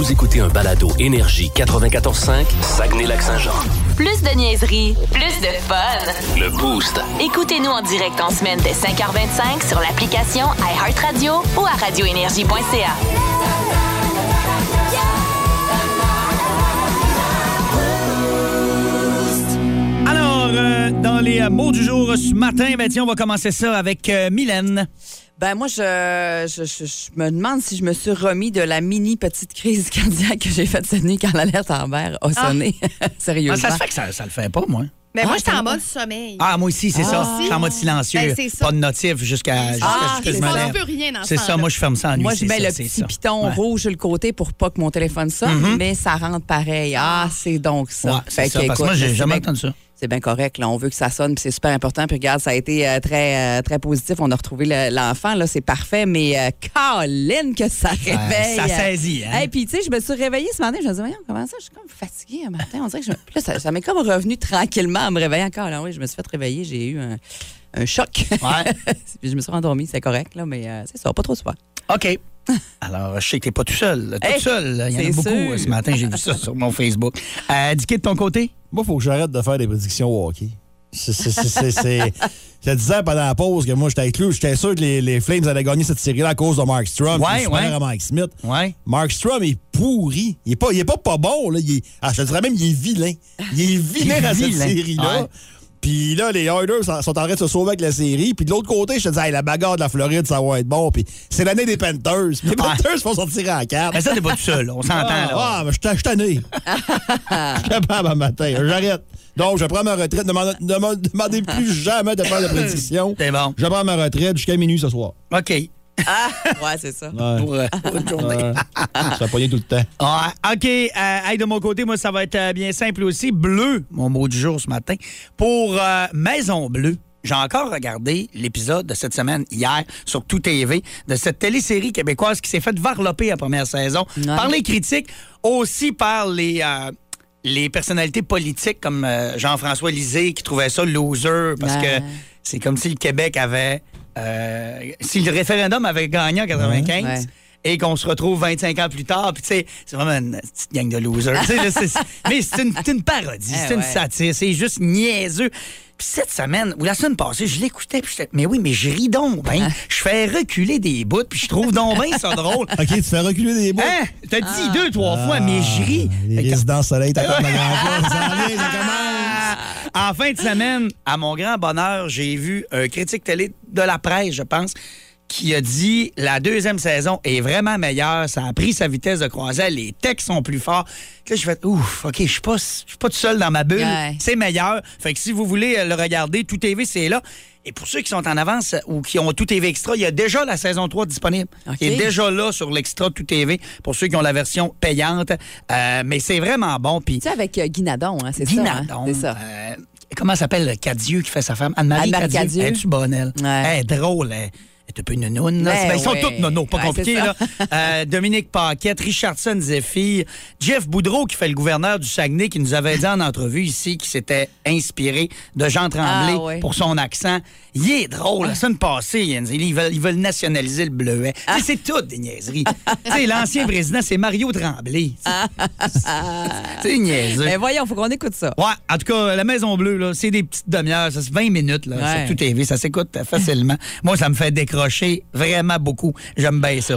Vous écoutez un balado Énergie 94.5, Saguenay-Lac-Saint-Jean. Plus de niaiserie, plus de fun. Le Boost. Écoutez-nous en direct en semaine dès 5h25 sur l'application iHeartRadio ou à radioénergie.ca. Alors, euh, dans les euh, mots du jour ce matin, ben tiens, on va commencer ça avec euh, Mylène. Ben moi, je, je, je- je me demande si je me suis remis de la mini petite crise cardiaque que j'ai faite cette nuit quand l'alerte Amber a sonné. Sérieusement. Ah, ça se fait que ça, ça le fait pas, moi. Mais Ah, moi, j'étais en mode sommeil. Ah, moi aussi, c'est ça. Ah. Je suis en mode silencieux. Ben, ça. pas de notif jusqu'à jusqu'à Ah, ce que c'est je me ça. lève. Peut rien C'est ça, moi, je ferme ça en nuit. Moi, je mets ça, le petit ça. piton Ouais. Rouge sur le côté pour pas que mon téléphone sonne, mais ça rentre pareil. Ah, c'est donc ça. Ouais, Fait ça, que, parce que moi, j'ai jamais entendu ça. C'est bien correct. Là. On veut que ça sonne, puis c'est super important. Puis regarde, ça a été euh, très, euh, très positif. On a retrouvé le- l'enfant, là, c'est parfait. Mais euh, Colin, que ça réveille. ça saisit, hein? Et puis, tu sais, je me suis réveillée ce matin. Je me suis dit, voyons, comment ça? Je suis comme fatiguée un matin. On dirait que je... Là, ça, ça m'est comme revenu tranquillement en me réveillant encore. Oui, je me suis fait réveiller. J'ai eu un, un choc. Ouais. Puis je me suis rendormie, c'est correct, là, mais euh, c'est ça, pas trop souvent. OK. Alors, je sais que t'es pas tout seul. Tout Hey, seul. Il y en a beaucoup. sûr. euh, Ce matin, j'ai vu ça sur mon Facebook. Euh, Dicky, de ton côté? Moi, faut que j'arrête de faire des prédictions au hockey. C'est- Je te disais pendant la pause que moi, j'étais inclus. J'étais sûr que les, les Flames allaient gagner cette série-là à cause de Mark Strom. Ouais, ouais. à Mike Smith. Ouais. Mark Strom est pourri. Il est pas, il est pas, pas bon. Là. Il est- ah, je te dirais même il est vilain. Il est vilain Il est dans cette série-là. Ouais. Puis là, les Oilers sont en train de se sauver avec la série. Puis de l'autre côté, je te dis, Hey, la bagarre de la Floride, ça va être bon. Puis c'est l'année des Panthers. Les Ouais. Panthers vont sortir en quatre. Mais ça, t'es pas tout seul. On s'entend, Ah, là. ah, mais je suis tanné. Je suis capable un matin. J'arrête. Donc, je prends ma retraite. Ne m'en demandez plus jamais de faire de prédiction. C'est bon. Je prends ma retraite jusqu'à minuit ce soir. OK. Ah, ouais, c'est ça. Ouais. Pour, euh, bonne journée. Ouais. Ça a pogné tout le temps. Ouais, OK. Euh, hey, de mon côté, moi, ça va être euh, bien simple aussi. Bleu, mon mot du jour ce matin. Pour euh, Maison Bleue. J'ai encore regardé l'épisode de cette semaine, hier, sur Tout TV, de cette télésérie québécoise qui s'est faite varloper la première saison Ouais. par les critiques, aussi par les, euh, les personnalités politiques comme euh, Jean-François Lisée qui trouvait ça loser parce Ouais. que c'est comme si le Québec avait... euh, si le référendum avait gagné en 95 Ouais. Et qu'on se retrouve 25 ans plus tard, puis tu sais, c'est vraiment une petite gang de losers. Là, mais c'est une, parodie, Eh c'est une ouais. satire, c'est juste niaiseux. Puis cette semaine, ou la semaine passée, je l'écoutais, puis j'étais, mais oui, mais je ris donc ben. Je fais reculer des bouts, puis je trouve donc bien ça drôle. OK, tu fais reculer des bouts? Hein? T'as dit deux, trois fois, mais je ris. Ah, Les Fait que- résidences soleil, t'as comme la grande ça commence. En fin de semaine, à mon grand bonheur, j'ai vu un critique télé de la presse, je pense, qui a dit la deuxième saison est vraiment meilleure, ça a pris sa vitesse de croisière, les textes sont plus forts. Là, je fais ouf, OK, je suis pas, je suis pas tout seul dans ma bulle, Ouais. c'est meilleur. Fait que si vous voulez euh, le regarder, Tout TV, c'est là. Et pour ceux qui sont en avance euh, ou qui ont Tout TV Extra, il y a déjà la saison 3 disponible. Il est déjà là sur l'Extra Tout TV pour ceux qui ont la version payante. Euh, mais c'est vraiment bon. Puis Tu sais, avec euh, Guy Nadon, hein, c'est ça. hein? C'est ça. euh, comment s'appelle Cadieux qui fait sa femme? Anne-Marie Cadieux. Cadieux. Es-tu bonne, elle? Ouais. Elle est drôle, elle. Un peu nounoune. là. Ben ben, ils sont ouais. tous nono, pas Ouais, compliqué. Là. Euh, Dominique Paquette, Richardson Zephyr, Jeff Boudreau, qui fait le gouverneur du Saguenay, qui nous avait dit en entrevue ici qu'il s'était inspiré de Jean Tremblay Ah, ouais. pour son accent. Il est drôle. La semaine passée, ils veulent, ils veulent nationaliser le bleuet. C'est toutes des niaiseries. L'ancien président, c'est Mario Tremblay. C'est niaiseux. Mais voyons, faut qu'on écoute ça. Ouais, en tout cas, la Maison Bleue, c'est des petites demi-heures, ça c'est 20 minutes là, sur tout TV, ça s'écoute facilement. Moi, ça me fait décrocher vraiment beaucoup. J'aime bien ça.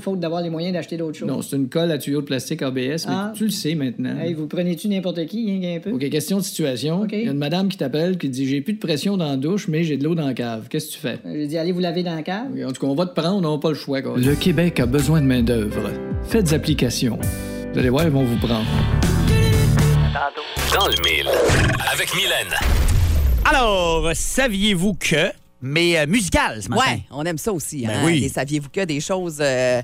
faute d'avoir les moyens d'acheter d'autres choses. Non, c'est une colle à tuyau de plastique ABS, mais Ah. tu le sais maintenant. Hey, vous prenez-tu n'importe qui, hein, un peu? OK, question de situation. OK. Il y a une madame qui t'appelle qui dit J'ai plus de pression dans la douche, mais j'ai de l'eau dans la cave. Qu'est-ce que tu fais? Euh, J'ai dit, allez vous laver dans la cave. En tout cas, on va te prendre, on n'a pas le choix. Quoi. Le Québec a besoin de main-d'œuvre. Faites application. Vous allez voir, ils vont vous prendre. Dans le mille. Avec Mylène. Alors, saviez-vous que mais euh, musicale ce matin. Ouais, on aime ça aussi. Ben hein? oui. Des saviez-vous que des choses, euh,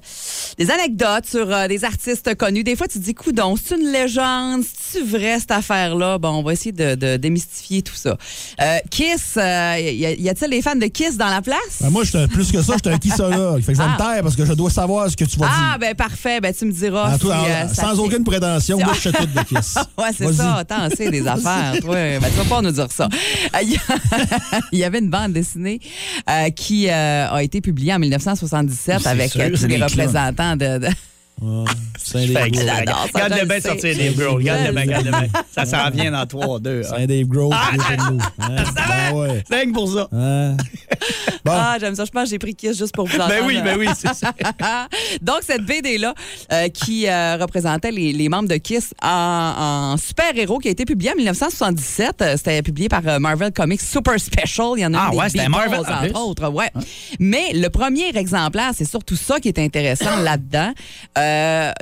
des anecdotes sur euh, des artistes connus? Des fois, tu te dis, coudon, c'est une légende, c'est vrai cette affaire-là? Bon, on va essayer de, de démystifier tout ça. Euh, Kiss, euh, y, a-t-il des fans de Kiss dans la place? Ben, moi, j'étais- plus que ça, j'étais un kissologue. Fait que je vais Ah. me taire parce que je dois savoir ce que tu vas Ah, dire. ben parfait, ben tu me diras. En tout- si, en- euh, ça sans fait- aucune prétention, moi, je sais tout de Kiss. Ouais, c'est ça. Attends, c'est des affaires. toi. Ben, tu vas pas nous dire ça. Il y avait une bande dessinée euh, qui euh, a été publiée en 1977 C'est avec sûr, euh, tous les représentants de. de- Ouais, c'est un Fait Dave que Grohl. ça- J'adore ça, Regarde je le bien sortir Dave Grohl. Regarde le bien, regarde le bien. Ça s'en vient dans 3-2. C'est un Dave Grohl. Hein? Ben ouais. C'est pour ça. Hein? Bon, Ah, j'aime ça. Je pense que j'ai pris Kiss juste pour vous entendre. Ben oui, ben oui, c'est ça. Donc, cette BD-là, euh, qui euh, représentait les, les membres de Kiss en, en super-héros, qui a été publiée en 1977. Euh, C'était publié par euh, Marvel Comics Super Special. Il y en a Ah des ouais, c'était Beatles, Marvel, entre autres. Ouais. Mais le premier exemplaire, c'est surtout ça qui est intéressant là-dedans. Euh,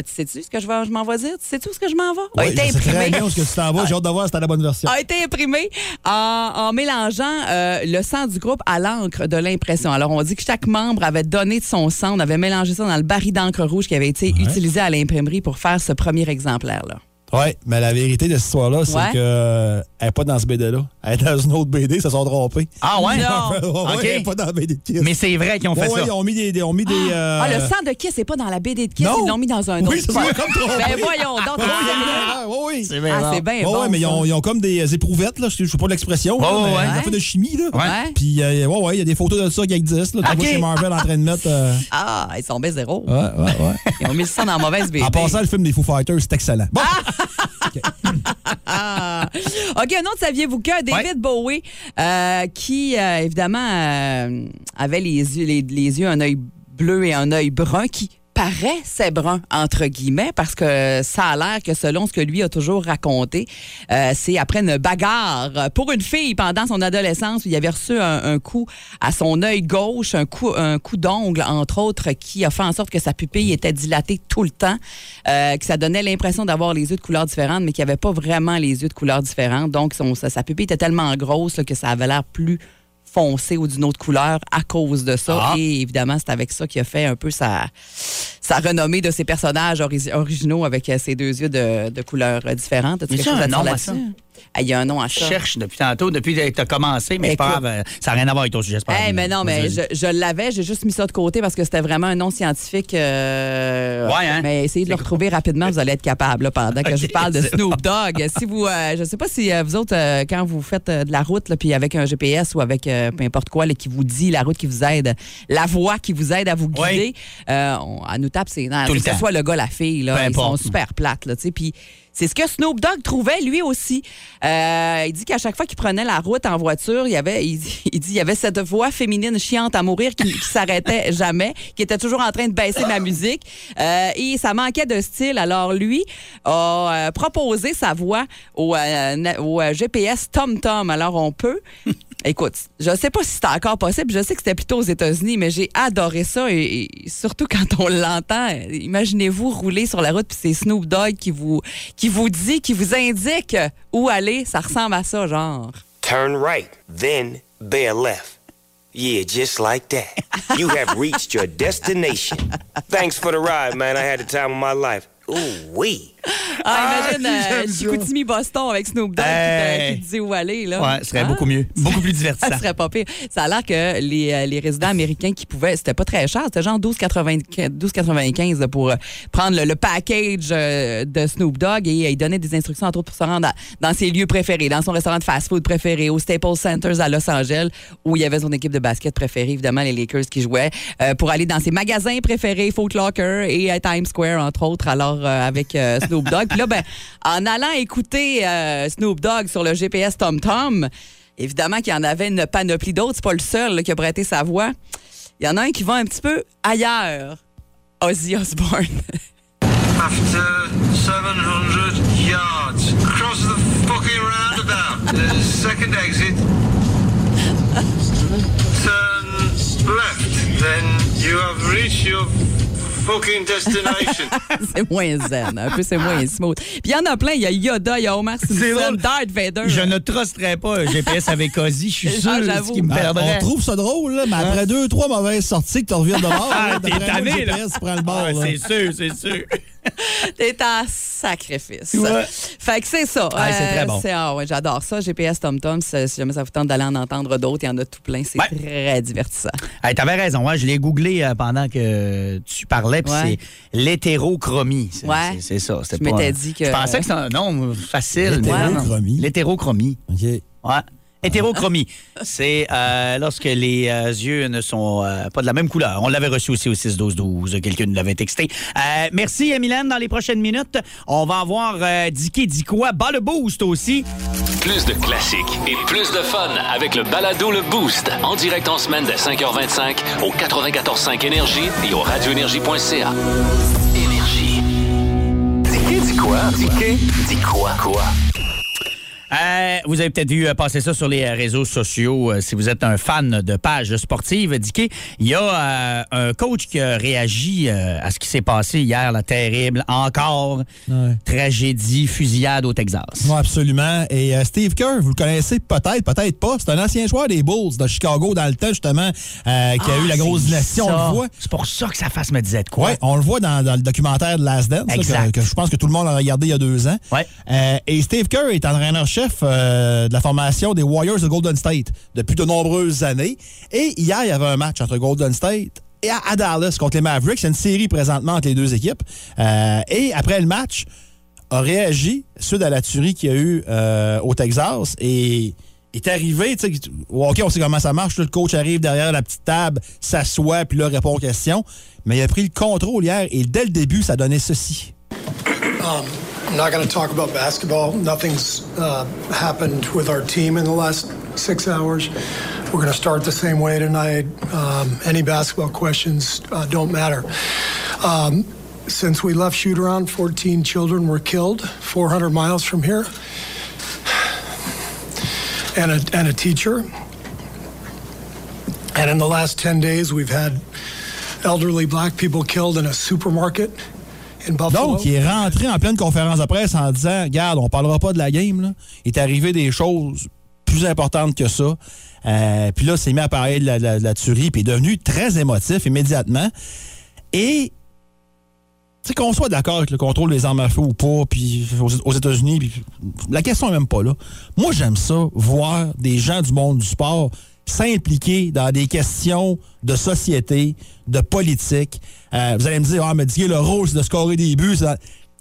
tu sais-tu ce que je, vais- je m'en vais dire? Tu sais-tu ce que je m'en vais? A été je sais très imprimé bien où est-ce que tu t'en vas? J'ai hâte de voir si t'as la bonne version. a été imprimé en, en mélangeant euh, le sang du groupe à l'encre de l'impression. Alors, on dit que chaque membre avait donné de son sang. On avait mélangé ça dans le baril d'encre rouge qui avait été utilisé à l'imprimerie pour faire ce premier exemplaire-là. Ouais, mais la vérité de cette histoire-là, c'est Ouais. que euh, elle n'est pas dans ce BD-là. Elle est dans une autre BD, ils se sont trompés. Ah ouais? Non. Ouais. Elle n'est pas dans la BD de Kiss. Mais c'est vrai qu'ils ont fait Ouais, ça. ils ont mis des. des- ont mis des euh, Ah, le sang de Kiss, c'est pas dans la BD de Kiss, non. ils l'ont mis dans un Oui, autre. c'est ça, comme trompé. Ben voyons donc. Ouais, Ah, ouais. C'est bien ah, bon. c'est bien bon. mais ils ça. ont, ils ont comme des euh, éprouvettes, là, je ne sais pas l'expression, Ouais, là, ouais, des affaires de chimie. Là. Ouais. Puis, euh, ouais, ouais, il y a des photos de ça qui existent. Là, tu Ok. vois chez Marvel en train de mettre. euh, Ah, ils sont bien zéro. Ouais, ouais, ouais. Ils ont mis le sang dans la mauvaise BD. En passant, le film des Foo Fighters, c'est excellent. Bon, OK, un autre, saviez-vous que? David Bowie, euh, qui, euh, évidemment, euh, avait les yeux, les, les yeux, un œil bleu et un œil brun, qui paraissait brun, entre guillemets, parce que ça a l'air que selon ce que lui a toujours raconté, euh, c'est après une bagarre pour une fille pendant son adolescence où il avait reçu un, coup à son œil gauche, un coup, un coup d'ongle, entre autres, qui a fait en sorte que sa pupille était dilatée tout le temps, euh, que ça donnait l'impression d'avoir les yeux de couleur différente, mais qu'il n'y avait pas vraiment les yeux de couleur différente. Donc, sa, pupille était tellement grosse que ça avait l'air plus foncé ou d'une autre couleur à cause de ça. Ah. Et évidemment, c'est avec ça qu'il a fait un peu sa, sa renommée de ses personnages ori- originaux avec euh, ses deux yeux de, de couleurs différentes. Quelque chose à dire là-dessus? Ah, Il y a un nom à Je ça. cherche depuis tantôt, depuis que tu as commencé, mais c'est pas Écoute. grave, euh, ça n'a rien à voir avec ton sujet. c'est pas grave. mais non, mais je, je l'avais, j'ai juste mis ça de côté parce que c'était vraiment un nom scientifique. euh, Ouais, hein? Mais essayez de le retrouver rapidement, vous allez être capable là, pendant que je vous parle de c'est Snoop Dogg. Si vous, euh, je sais pas si euh, vous autres, quand vous faites de la route, là, puis avec un GPS ou avec peu importe quoi, là, qui vous dit la route qui vous aide, la voie qui vous aide à vous guider, on- elle nous tape nerfs. Le que ce soit le gars, la fille, là, ils sont super plates, là, tu sais. Puis c'est ce que Snoop Dogg trouvait lui aussi. Euh, il dit qu'à chaque fois qu'il prenait la route en voiture, il y avait, il, dit- il dit, il y avait cette voix féminine chiante à mourir qui, qui s'arrêtait jamais, qui était toujours en train de baisser ma musique. Euh, et ça manquait de style. Alors lui a euh, proposé sa voix au, euh, au, GPS Tom Tom. Alors on peut. Écoute, je sais pas si c'est encore possible. Je sais que c'était plutôt aux États-Unis, mais j'ai adoré ça. Et, et surtout quand on l'entend, imaginez-vous rouler sur la route puis c'est Snoop Dogg qui vous, qui vous dit, qui vous indique où aller. Ça ressemble à ça, genre. Turn right, then bear left. Yeah, just like that. You have reached your destination. Thanks for the ride, man. I had the time of my life. Ooh, wee. Ah, imagine euh, j'aime ça. Chicoutimi Boston avec Snoop Dogg qui, te, qui te dit où aller. Là. Ouais, ce serait Ah. beaucoup mieux. Beaucoup plus divertissant. Ça serait pas pire. Ça a l'air que les, euh, les résidents américains qui pouvaient, c'était pas très cher, c'était genre 12,95 12,95 là, pour euh, prendre le, le package de Snoop Dogg et il donnait des instructions entre autres pour se rendre dans ses lieux préférés, dans son restaurant de fast-food préféré, au Staples Centers à Los Angeles où il y avait son équipe de basket préférée, évidemment les Lakers qui jouaient, euh, pour aller dans ses magasins préférés, Foot Locker et à Times Square entre autres, alors euh, avec euh, Snoop Dogg. Puis là, ben, en allant écouter euh, Snoop Dogg sur le GPS Tom Tom, Évidemment qu'il y en avait une panoplie d'autres. C'est pas le seul qui a prêté sa voix. Il y en a un qui va un petit peu ailleurs. Ozzy Osbourne. After 700 yards, cross the fucking roundabout. The second exit. Turn left. Then you have reached your fucking destination. c'est moins zen. Un peu, c'est moins smooth. Puis il y en a plein. Il y a Yoda, il y a Homer C'est Simpson. Darth Vader. Je ne trusterais pas un GPS avec Ozzy. Je suis sûr Ah, ce qui me Ben, perdrait. on trouve ça drôle, là, mais après deux, trois mauvaises sorties que tu reviens de bord, Ah, là, t'es tanné, le là. GPS prend le bord. Ah, là. c'est sûr, c'est sûr. T'es en sacrifice. Ouais. Fait que c'est ça. Ah, c'est très bon. c'est- ah ouais, j'adore ça. GPS TomTom, si si jamais ça vous tente d'aller en entendre d'autres, il y en a tout plein. C'est Ouais. très divertissant. Hey, T'avais raison, hein, je l'ai googlé euh, pendant que tu parlais, puis Ouais. c'est l'hétérochromie. C'est Ouais. c'est- ça. c'était Je pas- m'étais dit que- Je pensais que c'était un nom facile. L'hétérochromie. L'hétérochromie. OK. Ouais. Hétérochromie, c'est euh, lorsque les euh, yeux ne sont euh, pas de la même couleur. On l'avait reçu aussi au 6-12-12. Quelqu'un nous l'avait texté. Euh, merci, Mylène. Dans les prochaines minutes, on va avoir euh, Dicky dit quoi? Bas le boost aussi. Plus de classiques et plus de fun avec le balado Le Boost. En direct en semaine dès 5h25 au 94.5 Énergie et au radioénergie.ca. Énergie. Dis dis quoi? Dis dis quoi? Quoi? Euh, vous avez peut-être vu passer ça sur les euh, réseaux sociaux. euh, si vous êtes un fan de pages sportives, Dicky, il y a euh, un coach qui a réagi euh, à ce qui s'est passé hier, la terrible, encore, Ouais. tragédie, fusillade au Texas. Oui, absolument. Et Steve Kerr, vous le connaissez peut-être, peut-être pas. C'est un ancien joueur des Bulls de Chicago dans le temps, justement, qui a eu la grosse dynastie. On Ah, le voit. C'est pour ça que sa face me disait de quoi. Ouais, on le voit dans, dans le documentaire de Last Dance, là, que, que je pense que tout le monde a regardé il y a deux ans. Ouais. Et Steve Kerr est entraîneur-chef euh, de la formation des Warriors de Golden State depuis de nombreuses années. Et hier, il y avait un match entre Golden State et à, Dallas contre les Mavericks. C'est une série présentement entre les deux équipes. Euh, et après le match, a réagi suite à la tuerie qu'il y a eu euh, au Texas et est arrivé, tu sais, hockey, on sait comment ça marche. le coach arrive derrière la petite table, s'assoit, puis là, répond aux questions. Mais il a pris le contrôle hier et dès le début, ça donnait ceci. Um, I'm not going to talk about basketball. Nothing's uh, happened with our team in the last six hours. We're going to start the same way tonight. Um, any basketball questions uh, don't matter. Um, since we left shoot around, 14 children were killed 400 miles from here, and a, and a teacher. And in the last 10 days, we've had elderly black people killed in a supermarket. Donc, il est rentré en pleine conférence de presse en disant Regarde, on parlera pas de la game. Il est arrivé des choses plus importantes que ça. Euh, puis là, s'est mis à parler de la, tuerie, puis est devenu très émotif immédiatement. Et, sais, qu'on soit d'accord avec le contrôle des armes à feu ou pas, puis aux, États-Unis, la question n'est même pas là. Moi, j'aime ça, voir des gens du monde du sport s'impliquer dans des questions de société, de politique. Euh, vous allez me dire, ah, mais le rôle, c'est de scorer des buts.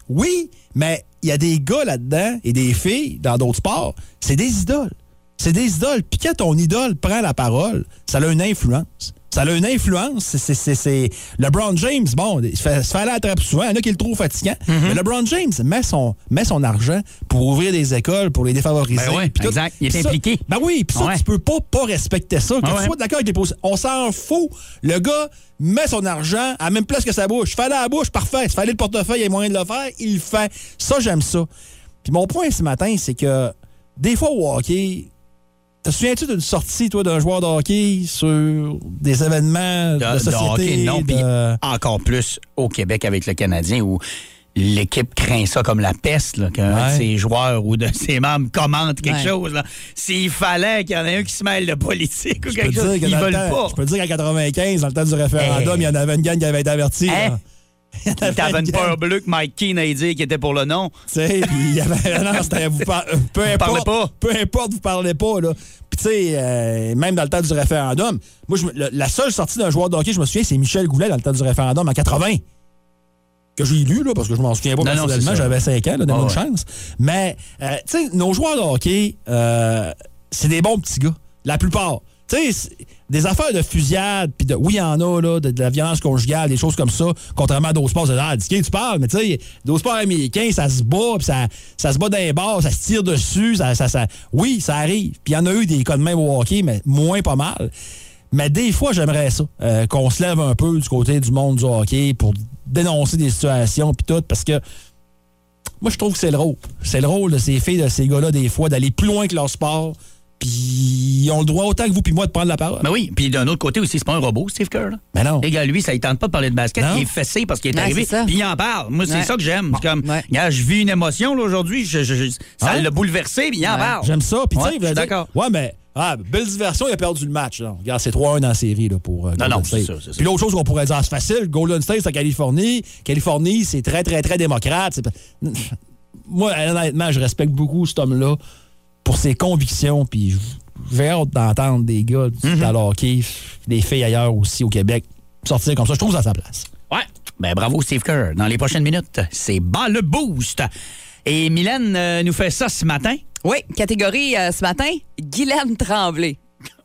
Oui, mais il y a des gars là-dedans et des filles dans d'autres sports, c'est des idoles. C'est des idoles. Puis quand ton idole prend la parole, ça a une influence. Ça a une influence. C'est- c'est- C'est c'est- LeBron James, bon, il se fait, se fait aller à la trappe souvent. Il y en a qui le trouvent fatigant. Mm-hmm. Mais LeBron James met son, met son argent pour ouvrir des écoles, pour les défavoriser. Ben ouais, tout. exact. Il est ça- impliqué. Ben oui, puis ça, Ouais. tu peux pas, pas respecter ça. Que Ouais, tu sois d'accord avec les positions. On s'en fout. Le gars met son argent à la même place que sa bouche. Fallait à la bouche, parfait. S'il fallait le portefeuille, il y a moyen de le faire, il le fait. Ça, j'aime ça. Puis mon point ce matin, c'est que des fois au hockey, te souviens-tu d'une sortie, toi, d'un joueur de hockey sur des événements de, de, de société? hockey, non. de- Puis encore plus au Québec avec le Canadien où l'équipe craint ça comme la peste, là, qu'un Ouais. de ses joueurs ou de ses membres commente quelque Ouais. chose. là. S'il fallait qu'il y en ait un qui se mêle de politique ou Je quelque chose, que ils veulent temps- pas. Je peux te dire qu'en 95, dans le temps du référendum, Hey. il y en avait une gang qui avait été avertie. Hein? T'avais une peur bleue que Mike Keane a dit qui était pour le nom. Tu sais, puis il y avait. Non, c'était. Vous par- euh, peu parlez importe. pas. Peu importe, vous parlez pas, là. Puis, tu sais, euh, même dans le temps du référendum, moi, je me- le- la seule sortie d'un joueur de hockey, je me souviens, c'est Michel Goulet dans le temps du référendum en 80. Que j'ai lu, là, parce que je m'en souviens pas Non, non, personnellement, j'avais 5 ans, donne-moi Ah une ouais. chance. Mais, euh, tu sais, nos joueurs de hockey, euh, c'est des bons petits gars. La plupart. Tu sais, des affaires de fusillade, puis de. Oui, il y en a, là, de, de la violence conjugale, des choses comme ça, contrairement à d'autres sports. C'est ah, tu parles, mais tu sais, d'autres sports américains, ça se bat, puis ça, ça se bat dans les bars, ça se tire dessus, ça, ça, ça- Oui, ça arrive. Puis il y en a eu des cas de même au hockey, mais moins pas mal. Mais des fois, j'aimerais ça, euh, qu'on se lève un peu du côté du monde du hockey pour dénoncer des situations, puis tout, parce que moi, je trouve que c'est le rôle. C'est le rôle de ces filles, de ces gars-là, des fois, d'aller plus loin que leur sport, puis ils ont le droit autant que vous puis moi de prendre la parole. Ben oui, puis d'un autre côté aussi, c'est pas un robot, Steve Kerr. Là. Ben non. Les gars, lui, ça ne tente pas de parler de basket. Non. Il est fessé parce qu'il est Ouais, arrivé. Puis il en parle. Moi, c'est Ouais. ça que j'aime. C'est comme, Ouais. regarde, je vis une émotion là, aujourd'hui. Je, je- je- ça Ouais. l'a bouleversé, puis il en parle. J'aime ça. Puis tu sais, d'accord. Ouais, mais ah, belle diversion, il a perdu le match. Là. Regarde, c'est 3-1 dans la série là, pour euh, Golden non, c'est State. ça. Puis l'autre chose qu'on pourrait dire, c'est facile. Golden State, c'est la Californie. Californie, c'est très, très, très démocrate. Moi, honnêtement, je respecte beaucoup cet homme-là pour ses convictions. Puis j'ai hâte d'entendre des gars du Mhm. dans le hockey, des filles ailleurs aussi au Québec, sortir comme ça. Je trouve ça à sa place. Ouais. Ben bravo, Steve Kerr. Dans les prochaines minutes, c'est bas le boost. Et Mylène euh, nous fait ça ce matin? Oui, catégorie euh, ce matin, Guylaine Tremblay.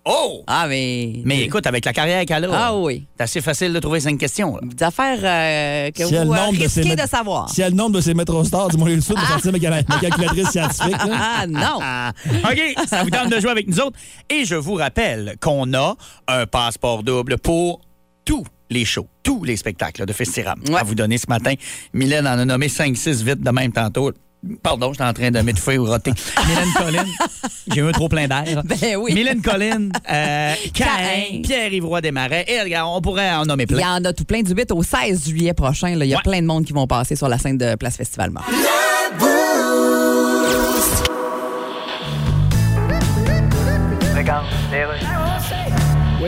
Oh! Ah, mais. Mais écoute, avec la carrière qu'elle a, Ah oui. c'est assez facile de trouver cinq questions. là. Des affaires euh, que Si vous euh, de risquez mét- de savoir. Si elle le nombre de ses métros stars, dis-moi tout de suite de sortir ma, cal- ma calculatrice scientifique. là. Ah, non. Ah, OK, ça vous tente de jouer avec nous autres. Et je vous rappelle qu'on a un passeport double pour tous les shows, tous les spectacles de Festiram Ouais. à vous donner ce matin. Mylène en a nommé 5-6 vite de même tantôt. Pardon, j'étais en train de m'étouffer ou roter. Mylène Collin, j'ai eu un trop plein d'air. Ben oui. Mylène Collin, euh, Cain, Caïn. Pierre-Yves Desmarais. Et regarde, on pourrait en nommer Il y plein. en a tout plein du 8 au 16 juillet prochain. là. Il y a Ouais. plein de monde qui vont passer sur la scène de Place Festival Mort.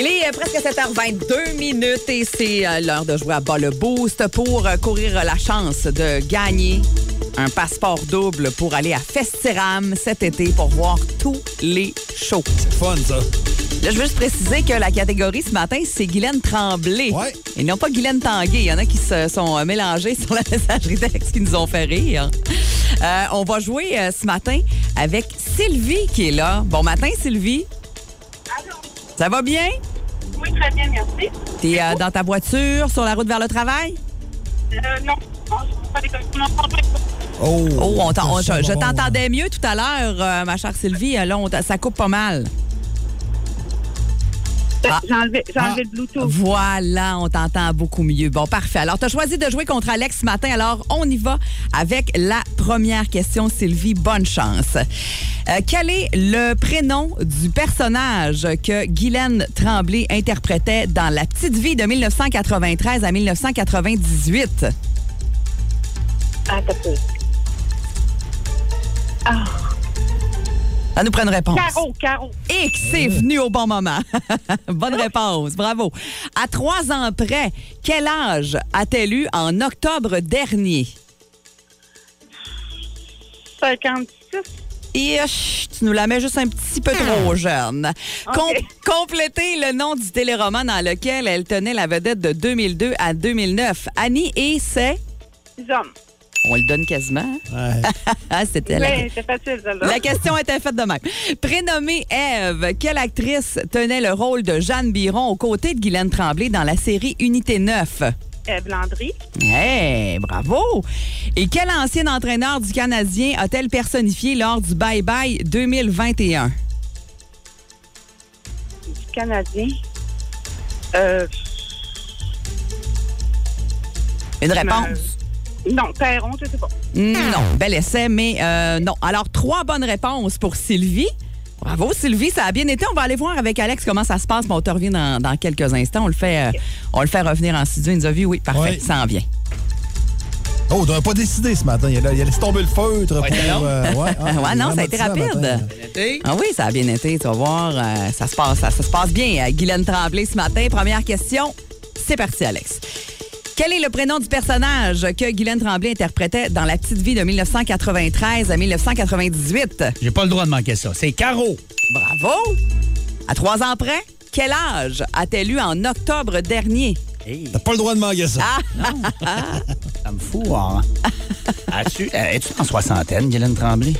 Il est euh, presque 7h22 minutes et c'est euh, l'heure de jouer à bas le boost pour euh, courir la chance de gagner un passeport double pour aller à Festiram cet été pour voir tous les shows. Fun, ça. Là, je veux juste préciser que la catégorie ce matin, c'est Guylaine Tremblay. Ouais. Et non pas Guylaine Tanguay. Il y en a qui se sont euh, mélangés sur la messagerie texte qui nous ont fait rire. Euh, on va jouer euh, ce matin avec Sylvie qui est là. Bon matin, Sylvie. Ça va bien? Oui, très bien, merci. T'es euh, dans ta voiture, sur la route vers le travail? Euh, non, non, je pas des documents. Oh, Oh, on on- je, je t'entendais mieux tout à l'heure, euh, ma chère Sylvie. Là, on t'a- ça coupe pas mal. Ah. J'ai enlevé, le Bluetooth. Voilà, on t'entend beaucoup mieux. Bon, parfait. Alors, tu as choisi de jouer contre Alex ce matin. Alors, on y va avec la première question, Sylvie. Bonne chance. Euh, quel est le prénom du personnage que Guylaine Tremblay interprétait dans La Petite Vie de 1993 à 1998? Ah, t'as peu. Ah, Ça nous prend une réponse. Caro, Caro. Et que c'est venu au bon moment. Bonne réponse, bravo. À trois ans près, quel âge a-t-elle eu en octobre dernier? 56. Et euh, chut, tu nous la mets juste un petit peu trop jeune. Com- OK. complétez le nom du téléroman dans lequel elle tenait la vedette de 2002 à 2009. Annie et c'est... Hommes. On le donne quasiment. hein? Ouais. Ah, C'était la... Oui, c'est facile. La question était faite de même. Prénommée Ève, quelle actrice tenait le rôle de Jeanne Biron aux côtés de Guylaine Tremblay dans la série Unité 9? Ève Landry. Hey, bravo! Et quel ancien entraîneur du Canadien a-t-elle personnifié lors du Bye Bye 2021? du Canadien. Euh, Une réponse? Non, Perron, je sais pas. Non, bel essai, mais euh, non. Alors, trois bonnes réponses pour Sylvie. Bravo, Sylvie, ça a bien été. On va aller voir avec Alex comment ça se passe, mais on te revient dans, dans quelques instants. On le fait, euh, on le fait revenir en studio. Il nous a vu, oui, parfait, ça en vient. Oh, on n'aurait pas décidé ce matin. Il a, il a laissé tomber le feutre pour. Ouais, long. euh, ouais, ah, ouais, non, ça a été rapide. Ah oui, ça a bien été. Tu vas voir, euh, ça, se passe, ça, ça se passe bien. Euh, Guylaine Tremblay ce matin. Première question. C'est parti, Alex. Quel est le prénom du personnage que Guylaine Tremblay interprétait dans La Petite Vie de 1993 à 1998? J'ai pas le droit de manquer ça. C'est Caro. Bravo! À trois ans près, quel âge a-t-elle eu en octobre dernier? T'as pas le droit de manquer ça. Ça me fout, hein? As-tu, euh, es-tu en soixantaine, Guylaine Tremblay?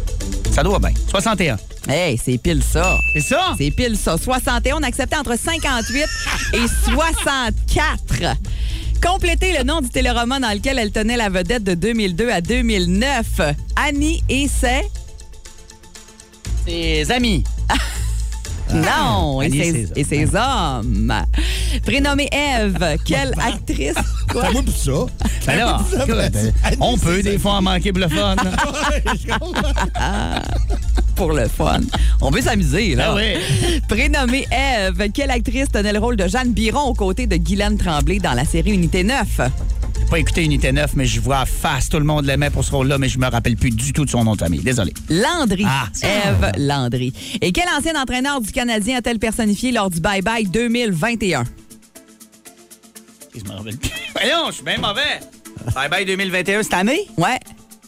Ça doit bien. 61. Hey, c'est pile ça. C'est ça? C'est pile ça. 61, on acceptait entre 58 et 64. Complétez le nom du téléroman dans lequel elle tenait la vedette de 2002 à 2009. Annie et ses... Ses amis. Non, et Annie et ses, ses et ses hommes. Prénommée Eve, quelle actrice... Quoi? Fais-moi plus ça. Ben là, Ça ben, on peut des fois en manquer pour le fun. Pour le fun. On veut s'amuser, là. Ah oui. Prénommée Eve, quelle actrice tenait le rôle de Jeanne Biron aux côtés de Guylaine Tremblay dans la série Unité 9? Pas écouté Unité 9, mais je vois face. Tout le monde l'aimait pour ce rôle-là, mais je me rappelle plus du tout de son nom de famille. Désolé. Landry. Ah. Eve Landry. Et quel ancien entraîneur du Canadien a-t-elle personnifié lors du Bye Bye 2021? Je me rappelle plus. Voyons, je suis bien mauvais. Bye bye 2021 cette année? Ouais,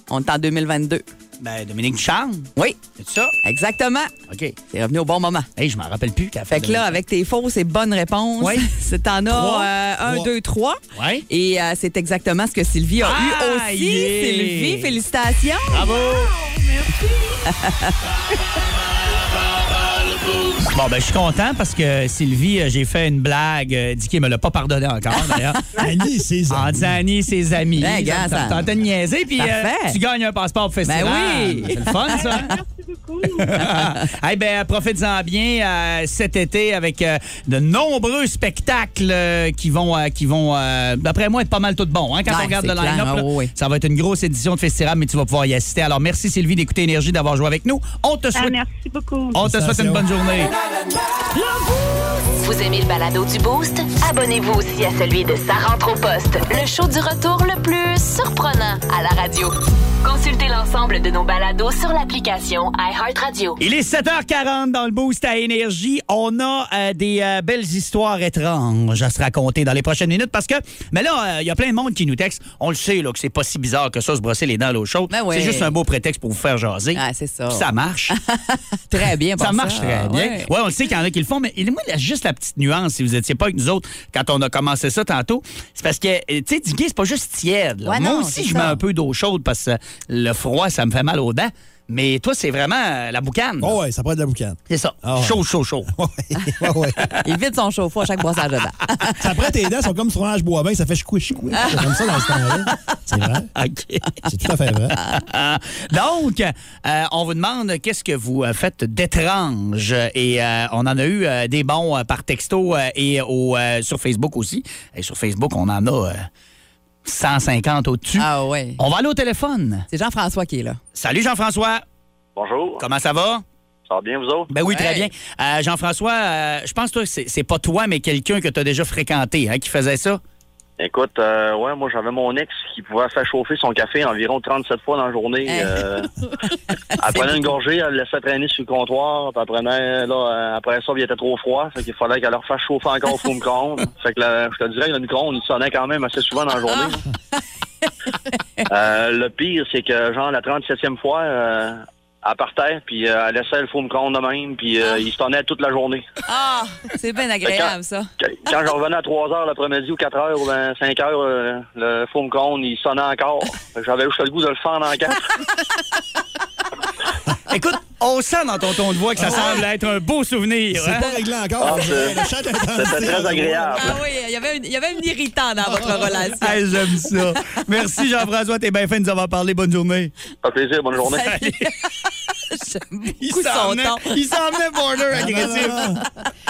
on est en 2022. Ben, Dominique Ducharme. Oui, C'est ça? exactement. OK. C'est revenu au bon moment. Hey, je m'en rappelle plus qu'elle a Fait que là, avec tes fausses et bonnes réponses, Oui. c'est en Trois. as euh, un, Trois. deux, trois. Ouais. Et euh, c'est exactement ce que Sylvie a eu aussi. yeah. Sylvie, félicitations. Bravo! Bon, ben, je suis content parce que Sylvie, euh, j'ai fait une blague. Euh, Dicky me l'a pas pardonné encore, d'ailleurs. Annie, c'est ça. en disant Annie et ses amis. Ben, gars, ça de niaiser, puis euh, tu gagnes un passeport au festival. Ben oui. C'est le fun, ça. beaucoup. Eh ben, profitez-en bien euh, cet été avec euh, de nombreux spectacles euh, qui vont, euh, qui vont euh, d'après moi, être pas mal tout bons. Hein, quand Ouais, on regarde le line-up, ah oui, ça va être une grosse édition de festival, mais tu vas pouvoir y assister. Alors, merci Sylvie d'écouter Énergie, d'avoir joué avec nous. On te Ah, souhaite, merci beaucoup. on te souhaite une bonne journée. Vous aimez le balado du Boost? Abonnez-vous aussi à celui de Sa rentre au poste, le show du retour le plus surprenant à la radio. Consultez l'ensemble de nos balados sur l'application iHeartRadio. Il est 7h40 dans le boost à énergie. On a euh, des euh, belles histoires étranges à se raconter dans les prochaines minutes parce que, mais là, euh, il y a plein de monde qui nous texte. On le sait là, que c'est pas si bizarre que ça, se brosser les dents à l'eau chaude. Ben oui. C'est juste un beau prétexte pour vous faire jaser. Ah, c'est ça. Puis ça marche. Très bien. ça marche très bien. Ouais. Ouais. on le sait qu'il y en a qui le font, mais moi, il y a juste la petite nuance, si vous n'étiez pas avec nous autres quand on a commencé ça tantôt, c'est parce que, tu sais, Dicky, c'est pas juste tiède. là. Ouais, moi non, aussi, je mets un peu d'eau chaude parce que le froid, ça me fait mal aux dents. Mais toi, c'est vraiment euh, la boucane. Oh, ouais, ça prend de la boucane. C'est ça. Ouais. Chaud, chaud, chaud. Ouais, ouais, ouais. Il vide son chauffe-eau à chaque brossage de dents. Ça prend tes dents, sont comme sur un bois bain, ça fait chouiche chouiche. C'est comme ça dans ce temps-là. C'est vrai. OK. C'est tout à fait vrai. Donc, euh, on vous demande qu'est-ce que vous euh, faites d'étrange? Et euh, on en a eu euh, des bons euh, par texto euh, et au, euh, sur Facebook aussi. Et sur Facebook, on en a euh, 150 au-dessus. Ah ouais. On va aller au téléphone. C'est Jean-François qui est là. Salut Jean-François. Bonjour. Comment ça va? Ça va bien, vous autres? Ben oui, très Ouais. bien. Euh, Jean-François, euh, je pense que c'est c'est pas toi, mais quelqu'un que tu as déjà fréquenté hein, qui faisait ça. Écoute, euh, ouais, moi, j'avais mon ex qui pouvait faire chauffer son café environ 37 fois dans la journée. Euh, elle prenait une gorgée, elle le laissait traîner sur le comptoir, puis elle prenait, là, euh, après ça, il était trop froid, fait qu'il fallait qu'elle leur fasse chauffer encore au micro-ondes. Fait que, là, je te dirais que le micro-ondes, il sonnait quand même assez souvent dans la journée. Euh, le pire, c'est que, genre, la 37e fois, elle partait, puis euh, elle laissait le micro-ondes de même, puis euh, il sonnait toute la journée. Ah, c'est bien agréable, ça. Quand quand je revenais à 3 heures l'après-midi ou 4 heures ou ben 5 heures, euh, le four micro-ondes, il sonnait encore. J'avais juste le goût de le fendre en quatre. Écoute, on sent dans ton ton de voix que ça semble être un beau souvenir. C'est hein? pas réglé encore. Ah. C'était très agréable. Ah oui, il y avait, un- il y avait un irritant dans votre relation. Ah, J'aime ça. Merci Jean-François, t'es bien fin de nous avoir parlé. Bonne journée. Fait plaisir, bonne journée. Il beaucoup son ton. il s'en venait border agressif.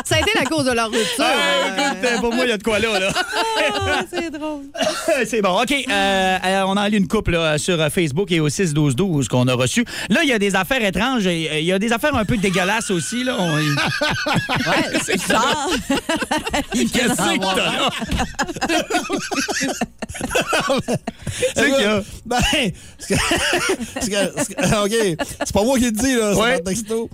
Ça a été la cause de leur rupture. Ah, euh, écoute, pour moi, il y a de quoi là. là. Ah, c'est drôle. C'est bon. OK. euh, euh, on a lu une couple là, sur Facebook et au 6-12-12 qu'on a reçu. Là, il y a des affaires étranges. et, Il y a des affaires un peu dégueulasses aussi. Là. On- Ouais, c'est genre. Qu'est-ce que t'as là? C'est qu'il y a. Ben, c'est que- que- c'est que- OK. C'est pas moi qui le dis, là. C'est texto.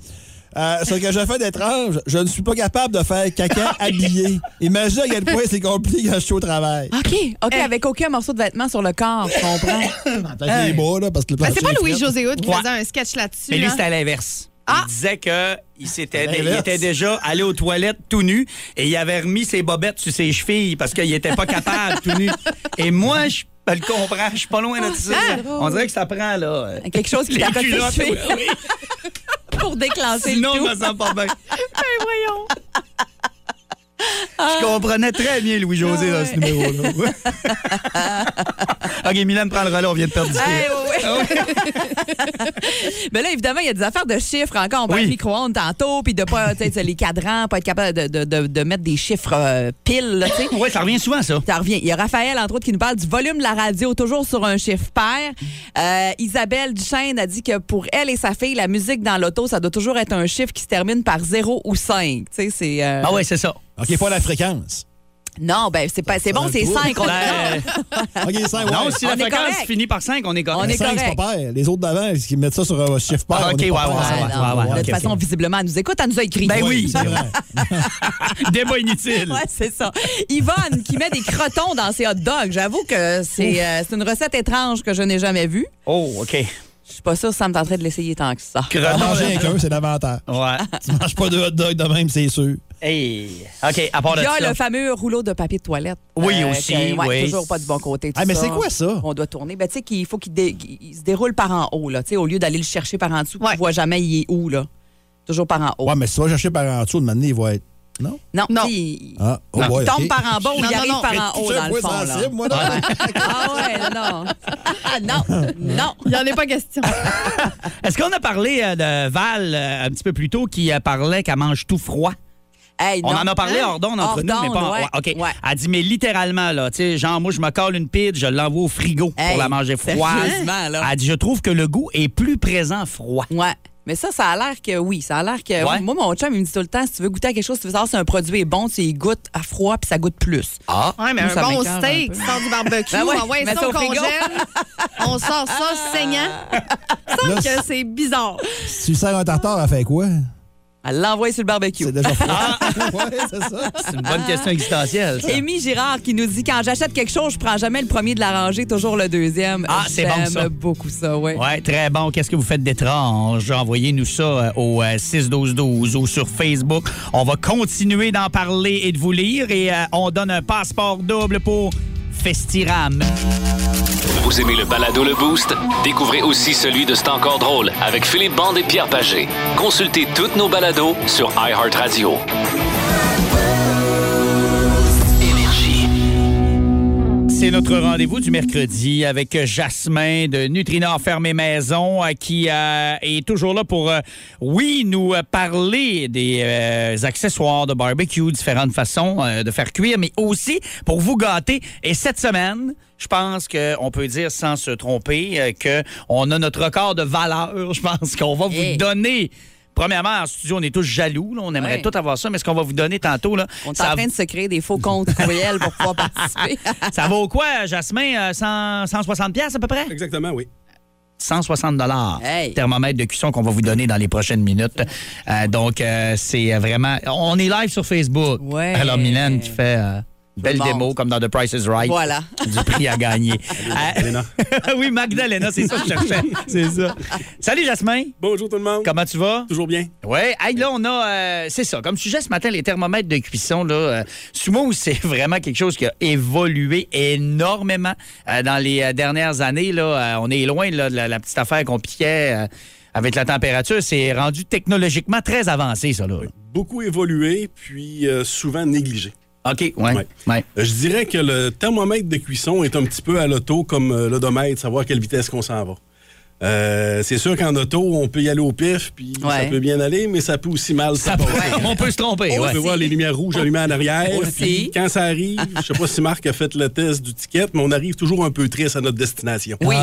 Euh, ce que j'ai fait d'étrange, je ne suis pas capable de faire caca habillé. Imagine à quel point c'est compliqué quand je suis au travail. OK, OK, Eh. avec aucun morceau de vêtement sur le corps, je comprends. Là, parce que le ben, c'est pas Louis-José Hood qui Ouais. faisait un sketch là-dessus. Mais lui, là. c'était à l'inverse. Ah! Il disait qu'il s'était, À il était déjà allé aux toilettes tout nu et il avait remis ses bobettes sur ses chevilles parce qu'il était pas capable tout nu. Et moi, je peux le comprends, je suis pas loin de ça. c'est drôle. On dirait que ça prend, là. euh, Quelque chose qui oui, oui. Pour déclencher Sinon, le je tout. me sens pas bien. Ben voyons. Je comprenais très bien Louis-José Ah dans ce numéro-là. OK, Mylène prend le relais, on vient de perdre du Hey. Mais là, évidemment, il y a des affaires de chiffres encore. On parlait Oui. de micro-ondes tantôt, puis de pas, tu sais, les cadrans, pas être capable de, de- de- de mettre des chiffres euh, piles, là, tu sais. Oui, ça revient souvent, ça. Ça revient. Il y a Raphaël, entre autres, qui nous parle du volume de la radio, toujours sur un chiffre pair. Euh, Isabelle Duchesne a dit que pour elle et sa fille, la musique dans l'auto, ça doit toujours être un chiffre qui se termine par 0 ou 5. Tu sais, c'est. euh, Ah oui, c'est ça. OK, pas la fréquence. Non, ben, c'est pas, c'est bon, c'est 5. Ben, OK, 5, ouais. non, si On la est fréquence correct. finit par 5, on est correct. On est Cinq, c'est correct. pas pair. Les autres d'avant, qui mettent ça sur un chiffre pair. Ah, on OK, est pas ouais, ouais, Ouais, ouais, ouais, ouais, de toute façon, visiblement, elle nous écoute, elle nous a écrit. Ben oui. C'est vrai. Débat inutile. Ouais, c'est ça. Yvonne qui met des crotons dans ses hot dogs. J'avoue que c'est euh, c'est une recette étrange que je n'ai jamais vue. Oh, OK. Je suis pas sûre si ça me tenterait de l'essayer tant que ça. En manger un qu'un, c'est l'avantage. Ouais. Tu manges pas de hot dog de même, c'est sûr. Hey. OK, à part de Il y a ça. le fameux rouleau de papier de toilette. Oui, aussi, que, ouais, oui. toujours pas du bon côté. tout Ah, mais ça. c'est quoi ça? On doit tourner. Ben, tu sais qu'il faut qu'il dé- qu'il se déroule par en haut, là. Tu sais, au lieu d'aller le chercher par en dessous, Ouais. tu vois jamais il est où, là. Toujours par en haut. Ouais, mais si tu vas chercher par en dessous, de maintenant, il va être. Non? Non, Non. tu sais, il, Ah, oh il boy, tombe par en bas ou Non, il non, arrive non. par en haut, dans le fond, là. sensible, moi, non? Ah ouais, non. Ah non, non. Il n'y en est pas question. Est-ce qu'on a parlé euh, de Val euh, un petit peu plus tôt qui euh, parlait qu'elle mange tout froid? Hey, On non. en a parlé Hein? hors d'onde entre nous, mais pas. ouais. ouais, OK. Ouais. Elle dit, mais littéralement, là, tu sais, genre, moi, je me colle une pide, je l'envoie au frigo Hey, pour la manger froide. là. Elle dit, je trouve que le goût est plus présent froid. Ouais. Mais ça, ça a l'air que oui. Ça a l'air que. Ouais. Moi, mon chum, il me dit tout le temps si tu veux goûter à quelque chose, si tu veux savoir si un produit est bon, tu y goûtes à froid puis ça goûte plus. Ah. Ouais, mais un bon steak, tu sors du barbecue, Ben ouais, on envoie ça au congèle, on sort ça saignant. Il que c'est bizarre. Si tu sers un tartare, elle fait quoi? Elle l'envoie sur le barbecue. C'est déjà froid. ouais, c'est ça. C'est une bonne question existentielle. ça. Amy Girard qui nous dit quand j'achète quelque chose, je prends jamais le premier de la rangée, toujours le deuxième. Ah, c'est bon, ça. J'aime beaucoup ça, ouais. Ouais, très bon. Qu'est-ce que vous faites d'étrange? Envoyez-nous ça euh, au euh, 61212 ou sur Facebook. On va continuer d'en parler et de vous lire et euh, on donne un passeport double pour Festiram. Vous aimez le balado Le Boost? Découvrez aussi celui de C'est encore drôle avec Philippe Bande et Pierre Pagé. Consultez toutes nos balados sur iHeartRadio. C'est notre rendez-vous du mercredi avec Jasmin de Nutrinor Fermé Maison euh, qui euh, est toujours là pour, euh, oui, nous euh, parler des euh, accessoires de barbecue, différentes façons euh, de faire cuire, mais aussi pour vous gâter. Et cette semaine, je pense qu'on peut dire sans se tromper euh, que on a notre record de valeur. Je pense qu'on va vous donner. Premièrement, en studio, on est tous jaloux. là. On aimerait Ouais. tout avoir ça, mais ce qu'on va vous donner tantôt, là, On est ça en train de se créer des faux comptes courriels pour pouvoir participer. ça vaut quoi, Jasmin? Euh, 100, 160 pièces à peu près? Exactement, oui. 160 dollars. Hey. Thermomètre de cuisson qu'on va vous donner dans les prochaines minutes. Euh, donc, euh, c'est vraiment... On est live sur Facebook. Ouais. Alors, Mylène qui fait... euh, Belle démo, comme dans The Price is Right. Voilà. Du prix à gagner. Euh, oui, Magdalena, c'est ça que je cherchais. C'est ça. Salut, Jasmin. Bonjour tout le monde. Comment tu vas? Toujours bien. Oui, hey, là, on a. euh, c'est ça. Comme sujet ce matin, les thermomètres de cuisson, là, euh, souvent, c'est vraiment quelque chose qui a évolué énormément euh, dans les euh, dernières années. Là, Euh, on est loin là, de la, la petite affaire qu'on piquait euh, avec la température. C'est rendu technologiquement très avancé, ça. Là. Beaucoup évolué, puis euh, souvent négligé. OK, ouais. Ouais. ouais. Euh, Je dirais que le thermomètre de cuisson est un petit peu à l'auto comme euh, l'odomètre, savoir à quelle vitesse qu'on s'en va. Euh, c'est sûr qu'en auto, on peut y aller au pif, puis ça peut bien aller, mais ça peut aussi mal se Ça peut- passer. on peut se tromper, On ouais. peut voir les lumières rouges allumées en arrière. Aussi. Puis quand ça arrive, je sais pas si Marc a fait le test du ticket, mais on arrive toujours un peu triste à notre destination. Oui.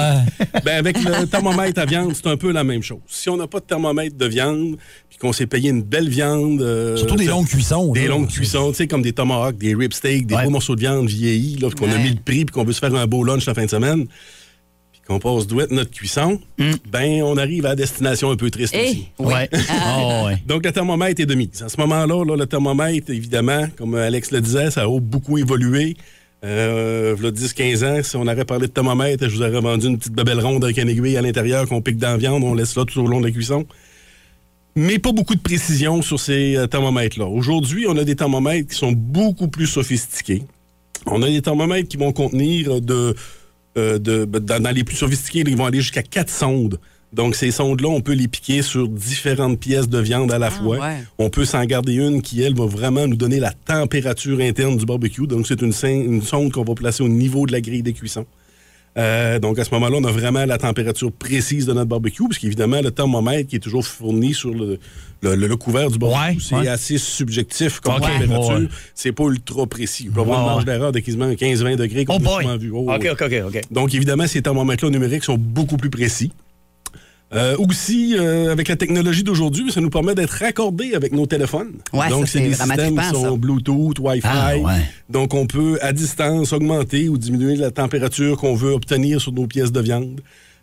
Ben, avec le thermomètre à viande, c'est un peu la même chose. Si on n'a pas de thermomètre de viande, puis qu'on s'est payé une belle viande... euh, Surtout des longues cuissons. Des là. longues cuissons, tu sais, comme des tomahawks, des rib steaks, des Ouais. gros morceaux de viande vieillis, qu'on a mis le prix, puis qu'on veut se faire un beau lunch la fin de semaine, qu'on passe douette notre cuisson, ben, on arrive à la destination un peu triste Eh, aussi. oui. Ouais. Oh, ouais. Donc, le thermomètre est de mise. À ce moment-là, là, le thermomètre, évidemment, comme Alex le disait, ça a beaucoup évolué. Euh, il 10-15 ans, si on avait parlé de thermomètre, je vous aurais vendu une petite babelle ronde avec une aiguille à l'intérieur qu'on pique dans la viande, on laisse là tout au long de la cuisson. Mais pas beaucoup de précision sur ces euh, thermomètres-là. Aujourd'hui, on a des thermomètres qui sont beaucoup plus sophistiqués. On a des thermomètres qui vont contenir de, euh, de- dans, dans les plus sophistiqués, ils vont aller jusqu'à quatre sondes. Donc, ces sondes-là, on peut les piquer sur différentes pièces de viande à la fois. ouais. On peut s'en garder une qui, elle, va vraiment nous donner la température interne du barbecue. Donc, c'est une, sonde qu'on va placer au niveau de la grille de cuisson. Euh, donc, à ce moment-là, on a vraiment la température précise de notre barbecue, parce qu'évidemment, le thermomètre qui est toujours fourni sur le, le- le- le couvert du barbecue, Ouais, c'est ouais. assez subjectif comme température. ouais. C'est pas ultra précis. Il peut y avoir une marge d'erreur de quasiment 15-20 degrés, comme Oh on a souvent vu. Oh. Donc, évidemment, ces thermomètres-là numériques sont beaucoup plus précis. Euh, aussi, euh, avec la technologie d'aujourd'hui, ça nous permet d'être raccordés avec nos téléphones. Ouais, Donc, c'est des systèmes qui sont. Bluetooth, Wi-Fi. Ah, ouais. Donc, on peut, à distance, augmenter ou diminuer la température qu'on veut obtenir sur nos pièces de viande.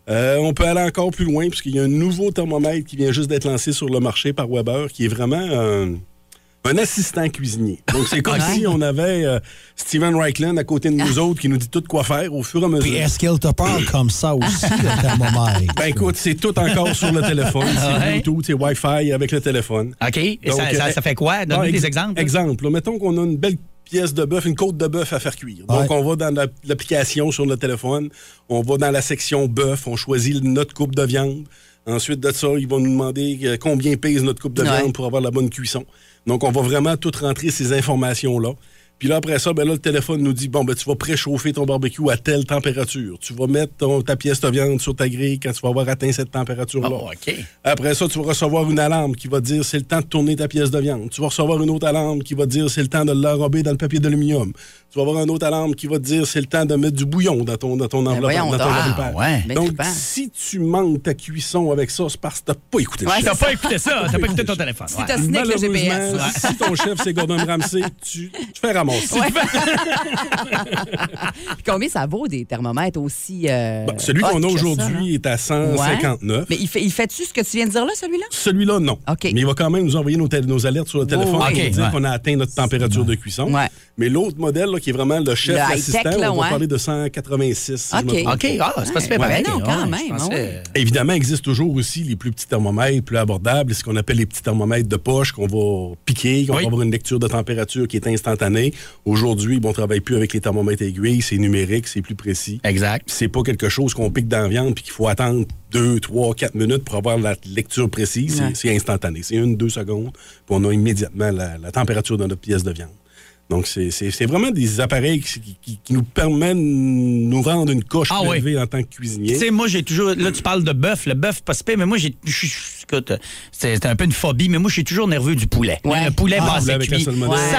Euh, on peut aller encore plus loin, puisqu'il y a un nouveau thermomètre qui vient juste d'être lancé sur le marché par Weber, qui est vraiment un, assistant cuisinier. Donc, c'est comme si on avait euh, Steven Reichland à côté de nous autres qui nous dit tout quoi faire au fur et à mesure. Puis est-ce qu'elle te parle comme ça aussi, le thermomètre? Ben écoute, c'est tout encore sur le téléphone. C'est. Bluetooth, c'est Wi-Fi avec le téléphone. OK. Et Donc, ça, ça- euh, ça fait quoi? Donne-nous ah, des ex- exemples. Exemple. là, mettons qu'on a une belle pièce de bœuf, une côte de bœuf à faire cuire. Donc, Ouais. on va dans la- l'application sur le téléphone, on va dans la section bœuf, on choisit notre coupe de viande. Ensuite de ça, ils vont nous demander euh, combien pèse notre coupe de Ouais. viande pour avoir la bonne cuisson. Donc, on va vraiment tout rentrer ces informations-là. Puis là, après ça, ben là, le téléphone nous dit, bon, ben, tu vas préchauffer ton barbecue à telle température. Tu vas mettre ton- ta pièce de viande sur ta grille quand tu vas avoir atteint cette température-là. Oh, OK. Après ça, tu vas recevoir une alarme qui va te dire c'est le temps de tourner ta pièce de viande. Tu vas recevoir une autre alarme qui va te dire c'est le temps de l'enrober dans le papier d'aluminium. Tu vas avoir une autre alarme qui va te dire c'est le temps de mettre du bouillon dans ton, dans ton enveloppe. voyons dans ton enveloppe. Ah, ouais. Ben, Donc, si tu manques ta cuisson avec ça, c'est parce que t'as pas écouté Ouais. T'as pas écouté ça. T'as pas écouté ton téléphone. Si Ouais. t'as le GPS. Malheureusement, si ton chef c'est Gordon Ramsay, tu, tu fais ramasser. Puis combien ça vaut des thermomètres aussi. euh, Bon, celui qu'on a aujourd'hui est à 159. Ouais. Mais il fait, il fait-tu ce que tu viens de dire là, celui-là? Celui-là, non. Mais il va quand même nous envoyer nos, nos alertes sur le téléphone oui. pour dire ouais. qu'on a atteint notre température de cuisson. Mais l'autre modèle, là, qui est vraiment le chef l'assistant, on va ouais. parler de 186. si je me OK. OK, ah, c'est pas super Ouais, pareil. non, quand Ouais, même, pensais- ouais. Évidemment, il existe toujours aussi les plus petits thermomètres, plus abordables, ce qu'on appelle les petits thermomètres de poche qu'on va piquer, qu'on Oui. va avoir une lecture de température qui est instantanée. Aujourd'hui, bon, on ne travaille plus avec les thermomètres aiguilles, c'est numérique, c'est plus précis. Exact. C'est pas quelque chose qu'on pique dans la viande puis qu'il faut attendre 2, 3, 4 minutes pour avoir la lecture précise. C'est- Ouais. C'est instantané. C'est une, deux secondes, puis on a immédiatement la, la température de notre pièce de viande. Donc, c'est- vraiment des appareils qui, qui- qui nous permettent de nous rendre une coche Ah plus oui. élevée en tant que cuisinier. Tu sais, moi, j'ai toujours. Là, tu parles de bœuf. Le bœuf, pas mais moi, j'ai. je suis- Écoute, c'est un peu une phobie, mais moi, je suis toujours nerveux du poulet. Ouais. Le poulet Ah, passé cuit. Ça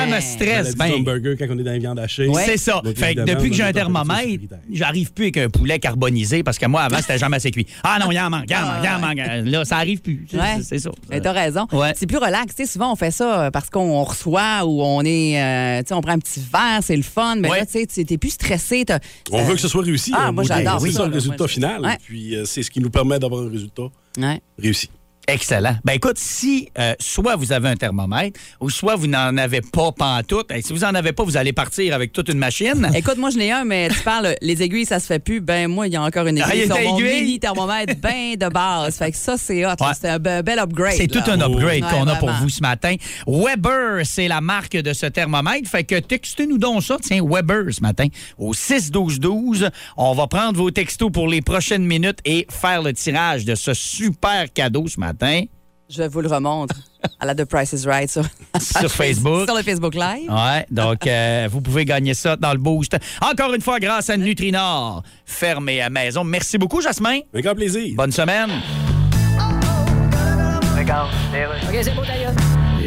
me stresse. Ben, hamburger quand on est dans les viandes hachées. C'est ça. Donc, Fait que depuis que j'ai a un thermomètre, j'arrive plus avec un poulet carbonisé parce que moi, avant, c'était jamais assez cuit. Ah non, il en manque, il en manque, il en manque. Là, ça arrive plus. C'est- Ouais. C'est ça. Mais t'as raison. Ouais. C'est plus relax. Tu sais, souvent, on fait ça euh, parce qu'on reçoit ou on est. euh, tu sais, on prend un petit verre, c'est le fun. Mais Ouais. là, tu sais, tu- t'es plus stressé. On euh, veut que ce soit réussi. Ah, hein, moi, j'adore C'est ça, le résultat final. Puis euh, c'est ce qui nous permet d'avoir un résultat Ouais. réussi. Excellent. Ben écoute, si euh, soit vous avez un thermomètre ou soit vous n'en avez pas pantoute, hey, si vous en avez pas, vous allez partir avec toute une machine. Écoute, moi, je n'ai un, mais tu parles, les aiguilles, ça se fait plus. Ben, moi, il y a encore une Ah, aiguille a sur mon aiguille? mini thermomètre, ben de base. Fait que ça, c'est hot. Ouais. C'est un be- bel upgrade. C'est tout un upgrade qu'on a pour vous ce matin. Weber, c'est la marque de ce thermomètre. Fait que textez-nous donc ça, tiens, Weber ce matin, au 6-12-12. On va prendre vos textos pour les prochaines minutes et faire le tirage de ce super cadeau ce matin. Je vous le remontre à la The Price is Right sur, Sur Facebook. Sur le Facebook Live. Ouais, donc euh, vous pouvez gagner ça dans le boost. Encore une fois, grâce à Nutrinor, fermé à maison. Merci beaucoup, Jasmin. Avec grand plaisir. Bonne semaine. OK, c'est beau d'ailleurs.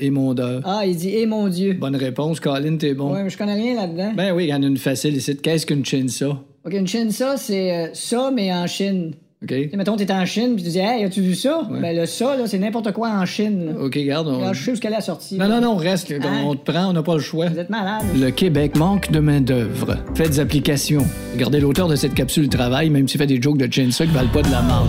émondeur. Ah, il dit « Eh mon Dieu Bonne réponse, Colin, t'es ». bon. Ouais, mais je connais rien là-dedans. Ben oui, il y en a une facile ici. Qu'est-ce qu'une chin, ça? OK, une Chine, ça, c'est euh, ça, mais en Chine. OK? Tu sais, mettons, t'es en Chine, puis tu dis « Hey, as-tu vu ça? Ben, le ça, là, c'est n'importe quoi en Chine. là. OK, garde. on- Là, je sais où qu'elle est sortie. Non, non, non, reste. là. Hein? On te prend, on n'a pas le choix. Vous êtes malade. Le Québec manque de main-d'œuvre. Faites des applications. Regardez l'auteur de cette capsule travail, même s'il fait des jokes de chin ça qui valent pas de la marde.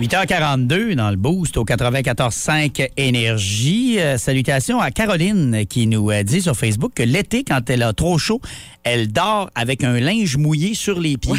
8h42 dans le boost au 94.5 Énergie. Euh, salutations à Caroline qui nous euh, dit sur Facebook que l'été, quand elle a trop chaud, elle dort avec un linge mouillé sur les pieds.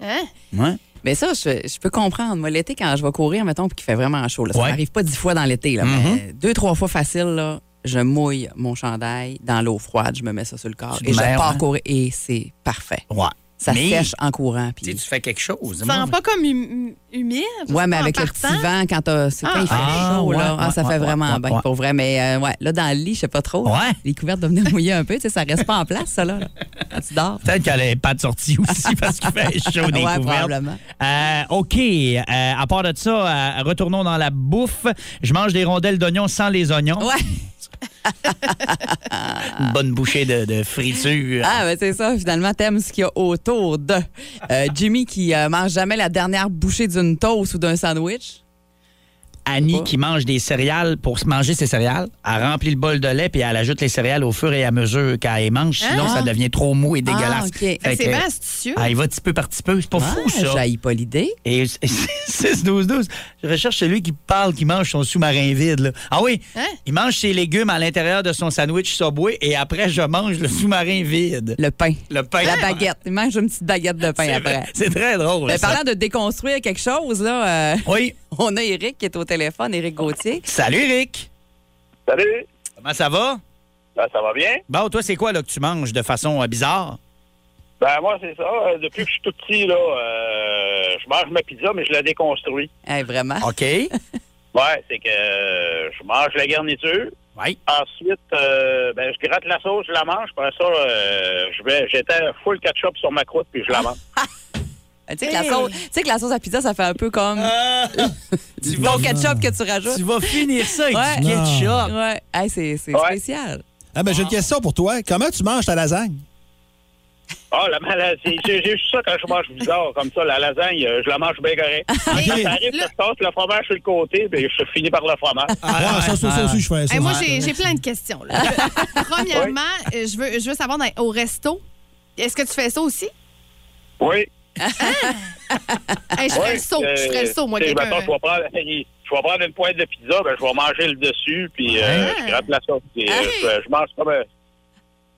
Hein? Ouais. Mais ça, je, je peux comprendre. Moi, l'été, quand je vais courir, mettons, puis qu'il fait vraiment chaud, là, ça Ouais. m'arrive pas dix fois dans l'été, là, mais deux, trois fois facile, là, je mouille mon chandail dans l'eau froide, je me mets ça sur le corps Tu et je pars hein? courir et c'est parfait. Ouais. Ça Mais, sèche en courant. Puis... tu fais quelque chose. Tu sens pas comme hum- humide? Ouais, mais avec le partant? petit vent, quand, t'as- c'est quand il fait Ah, chaud, ouais, là, ah, ça ouais, fait ouais, vraiment ouais, bien, ouais. pour vrai. Mais euh, ouais, là, dans le lit, je sais pas trop. Ouais. Les couvertes devenaient mouillées un peu, tu sais, ça reste pas en place, ça, là, quand tu dors. Peut-être qu'elle n'avait pas de sortie aussi parce qu'il fait chaud des Ouais, couvertes. probablement. Euh, OK. Euh, à part de ça, euh, retournons dans la bouffe. Je mange des rondelles d'oignons sans les oignons. Ouais. Une bonne bouchée de, friture. Ah, ben c'est ça, finalement, t'aimes ce qu'il y a autour de. Euh, Jimmy qui euh, mange jamais la dernière bouchée d'une toast ou d'un sandwich. Annie qui mange des céréales pour se manger ses céréales. Elle remplit le bol de lait puis elle ajoute les céréales au fur et à mesure qu'elle mange. Sinon, Ah. ça devient trop mou et dégueulasse. Ah. Fait Ben, c'est bien astucieux. Ah, il va petit peu par petit peu. C'est pas fou, ça. J'haïs pas l'idée. Et 6-12-12, je recherche celui qui parle, qui mange son sous-marin vide. là. Ah oui, Hein? il mange ses légumes à l'intérieur de son sandwich Subway et après, je mange le sous-marin vide. Le pain. Le pain. La baguette. Il mange une petite baguette de pain après. C'est très drôle. Ça. parlant de déconstruire quelque chose, là, euh, Oui. on a Eric qui est au téléphone, Eric Gauthier. Salut, Eric. Salut, Comment ça va? Ben, ça va bien? Bon, toi, c'est quoi là, que tu manges de façon euh, bizarre? Ben moi, c'est ça. Euh, Depuis que je suis tout petit, là, euh, je mange ma pizza, mais je la déconstruis. Hey, vraiment? OK. Ouais, c'est que euh, je mange la garniture. Oui. Ensuite, euh, ben, je gratte la sauce, je la mange. Après ça, euh, je vais, j'étais full ketchup sur ma croûte, puis je la mange. Tu sais que, la sauce- tu sais que la sauce à pizza, ça fait un peu comme tu ton ketchup que tu rajoutes. Tu vas finir ça avec Ouais. du ketchup. Ouais. Hey, c'est c'est Ouais. spécial. Ah, ben, j'ai une question pour toi. Comment tu manges ta lasagne? Ah, la maladie. J'ai j'ai juste ça quand je mange bizarre, comme ça. La lasagne, euh, je la mange bien correct. Ça arrive je passe le fromage sur le côté, puis je finis par le fromage. Ah, ça, ça, ça aussi, je fais ça. Hey, moi, ça. j'ai j'ai plein de questions. là. Premièrement, euh, je veux, je veux savoir, dans- au resto, est-ce que tu fais ça aussi? Oui. Hey, je ferais Ouais, le saut. Je ferais le saut, moi, euh, quelqu'un. je vais prendre, je vais prendre une pointe de pizza, ben, je vais manger le dessus, puis euh, Ouais. je gratte la sauce. euh, Hey. je, je mange comme un...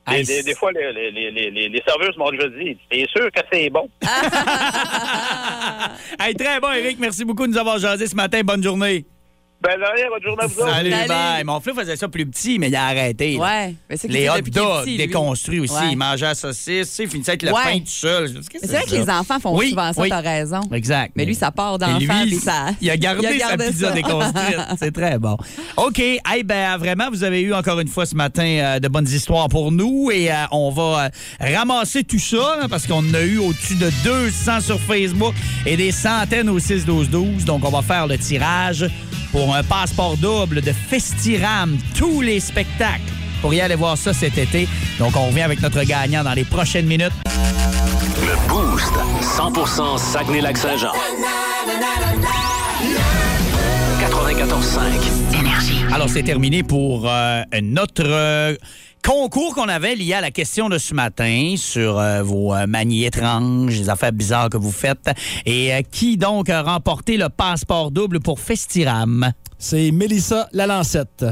Des, Hey, des- des fois, les, les, les, les, les serveuses m'ont déjà dit T'es sûr que c'est bon? Hey, très bon, Eric. Merci beaucoup de nous avoir jasé ce matin. Bonne journée. Ben, là, rien, bonne journée à vous. Salut, Salut. bye. Mon flou faisait ça plus petit, mais il a arrêté. là. Ouais. Mais c'est qu'il Les hot depuis qu'il est dogs petit, lui. déconstruits aussi. Ouais. Il mangeait la saucisse, tu sais, il finissait avec le Ouais. pain tout seul. Qu'est-ce que Mais c'est vrai que les enfants font Oui, souvent ça, oui. t'as raison. Exact. Mais lui, ça part Et d'enfant, lui, puis ça. il a gardé, il a gardé sa pizza ça. déconstruite. C'est très bon. OK. Hey, ben, vraiment, vous avez eu encore une fois ce matin euh, de bonnes histoires pour nous et euh, on va euh, ramasser tout ça parce qu'on en a eu au-dessus de 200 sur Facebook et des centaines au 6-12-12. Donc, on va faire le tirage pour un passeport double de Festiram, tous les spectacles. Pour y aller voir ça cet été. Donc, on revient avec notre gagnant dans les prochaines minutes. Le Boost. 100% Saguenay-Lac-Saint-Jean. 94.5. Énergie. Alors, c'est terminé pour euh, notre euh, concours qu'on avait lié à la question de ce matin sur euh, vos euh, manies étranges, les affaires bizarres que vous faites. Et euh, qui donc a remporté le passeport double pour Festiram? C'est Mélissa Lalancette.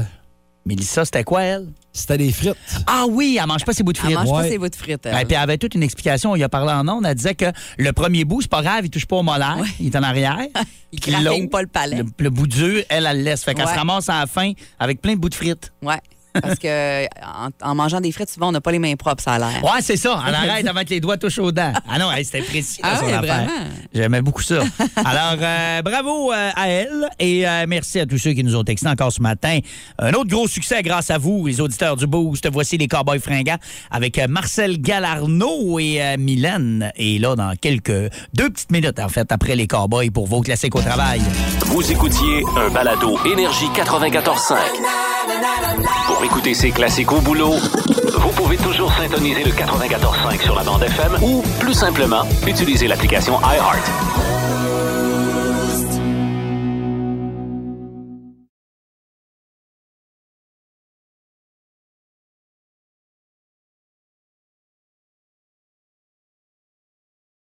Mélissa, c'était quoi, elle? C'était des frites. Ah oui, elle mange pas ses bouts de frites. Elle mange pas Ouais. ses bouts de frites. elle. Ben, puis elle avait toute une explication. Il a parlé en ondes. Elle disait que le premier bout, c'est pas grave, il touche pas au molaire. Il est en arrière. Il Puis craquine l'autre, pas le palais. Le, le bout dur, elle, elle le laisse. Fait qu'elle Ouais. se ramasse à la fin avec plein de bouts de frites. Ouais. Parce que en, en mangeant des frites, souvent, on n'a pas les mains propres, ça a l'air. Ouais, c'est ça. Elle arrête avant que les doigts touchent aux dents. Ah non, hey, c'était précis, là, Ah son affaire. vraiment? J'aimais beaucoup ça. Alors, euh, bravo euh, à elle et euh, merci à tous ceux qui nous ont texté encore ce matin. Un autre gros succès grâce à vous, les auditeurs du Boost. Voici les Cowboys fringants avec Marcel Galarno et euh, Mylène. Et là, dans quelques... Deux petites minutes, en fait, après les Cowboys pour vos classiques au travail. Vous écoutiez un balado Énergie 94.5. Pour écouter ces classiques au boulot, vous pouvez toujours syntoniser le 94.5 sur la bande FM ou, plus simplement, utiliser l'application iHeart.